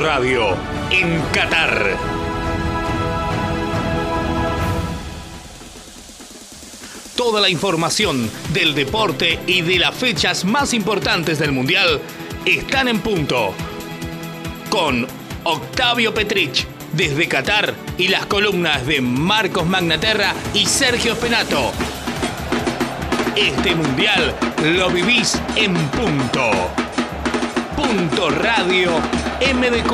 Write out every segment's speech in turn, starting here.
Radio en Qatar. Toda la información del deporte y de las fechas más importantes del Mundial están en punto. Con Octavio Petrich desde Qatar y las columnas de Marcos Magnaterra y Sergio Penato. Este mundial lo vivís en punto. Punto Radio MDQ.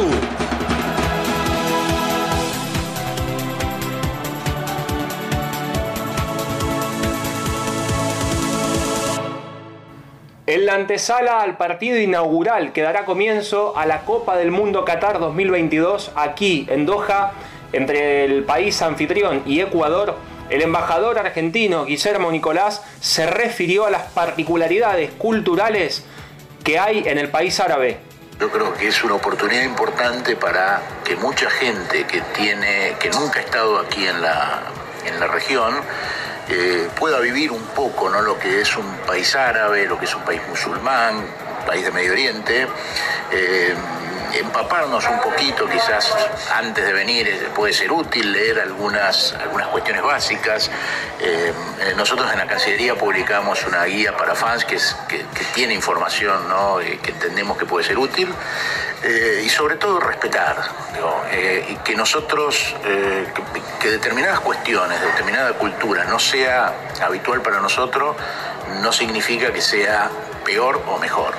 En la antesala al partido inaugural que dará comienzo a la Copa del Mundo Qatar 2022 aquí en Doha, entre el país anfitrión y Ecuador, el embajador argentino Guillermo Nicolás se refirió a las particularidades culturales que hay en el país árabe. Yo creo que es una oportunidad importante para que mucha gente que tiene, que nunca ha estado aquí en la, en la región, eh, pueda vivir un poco ¿no? lo que es un país árabe, lo que es un país musulmán, un país de Medio Oriente. Eh, empaparnos un poquito, quizás antes de venir eh, puede ser útil leer algunas, algunas cuestiones básicas. nosotros en la Cancillería publicamos una guía para fans que, tiene información ¿no? que entendemos que puede ser útil. Eh, y sobre todo respetar, eh, y que nosotros, eh, que, determinadas cuestiones, determinada cultura no sea habitual para nosotros, no significa que sea peor o mejor.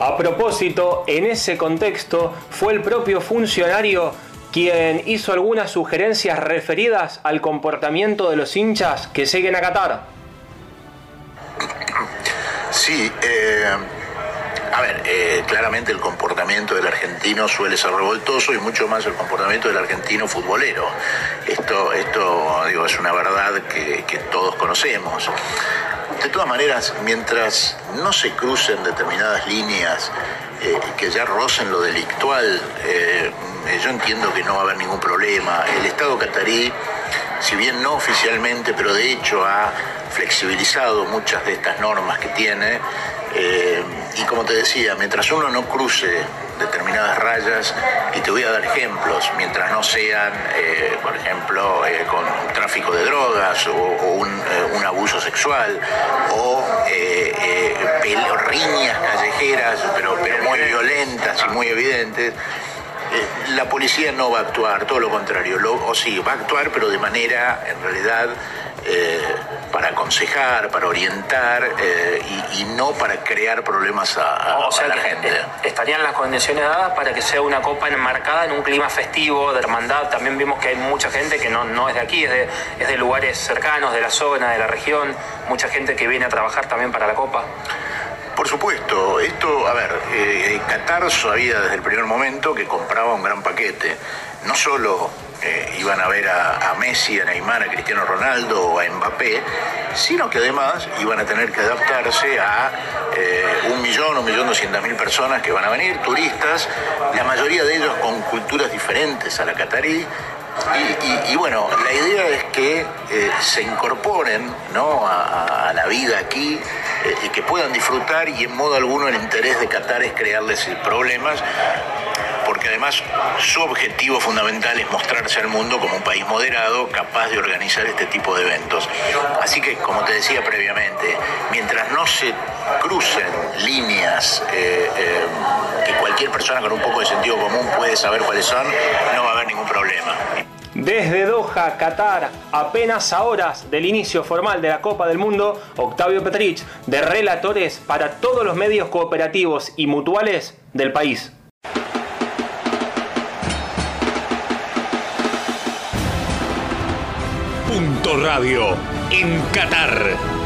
A propósito, en ese contexto fue el propio funcionario quien hizo algunas sugerencias referidas al comportamiento de los hinchas que siguen a Qatar. Sí, a ver, eh, claramente el comportamiento del argentino suele ser revoltoso y mucho más el comportamiento del argentino futbolero. Esto, esto digo, es una verdad que, todos conocemos. De todas maneras, mientras no se crucen determinadas líneas eh, que ya rocen lo delictual, eh, yo entiendo que no va a haber ningún problema. El Estado catarí, si bien no oficialmente, pero de hecho ha flexibilizado muchas de estas normas que tiene, eh, y como te decía, mientras uno no cruce determinadas rayas, y te voy a dar ejemplos, mientras no sean, por ejemplo, eh, con tráfico de drogas o, un, abuso sexual o riñas callejeras, pero muy violentas y muy evidentes, la policía no va a actuar, todo lo contrario, o sí, va a actuar, pero de manera, en realidad, eh, para aconsejar, para orientar eh, y, no para crear problemas a, la gente. Estarían las condiciones dadas para que sea una copa enmarcada en un clima festivo, de hermandad. También vimos que hay mucha gente que no, no es de aquí, es de, es de lugares cercanos, de la zona, de la región, mucha gente que viene a trabajar también para la copa. Por supuesto, esto, a ver, Qatar sabía desde el primer momento que compraba un gran paquete, no solo eh, iban a ver a, Messi, a Neymar, a Cristiano Ronaldo o a Mbappé, sino que además iban a tener que adaptarse a eh, un millón, un millón doscientas mil personas que van a venir, turistas, la mayoría de ellos con culturas diferentes a la catarí, y, bueno, la idea es que eh, se incorporen ¿no? a, la vida aquí y que puedan disfrutar y en modo alguno el interés de Qatar es crearles problemas porque además su objetivo fundamental es mostrarse al mundo como un país moderado, capaz de organizar este tipo de eventos. Así que, como te decía previamente, mientras no se crucen líneas eh, eh, que cualquier persona con un poco de sentido común puede saber cuáles son, no va a haber ningún problema. Desde Doha, Qatar, apenas a horas del inicio formal de la Copa del Mundo, Octavio Petrich, de relatores para todos los medios cooperativos y mutuales del país. Radio en Qatar.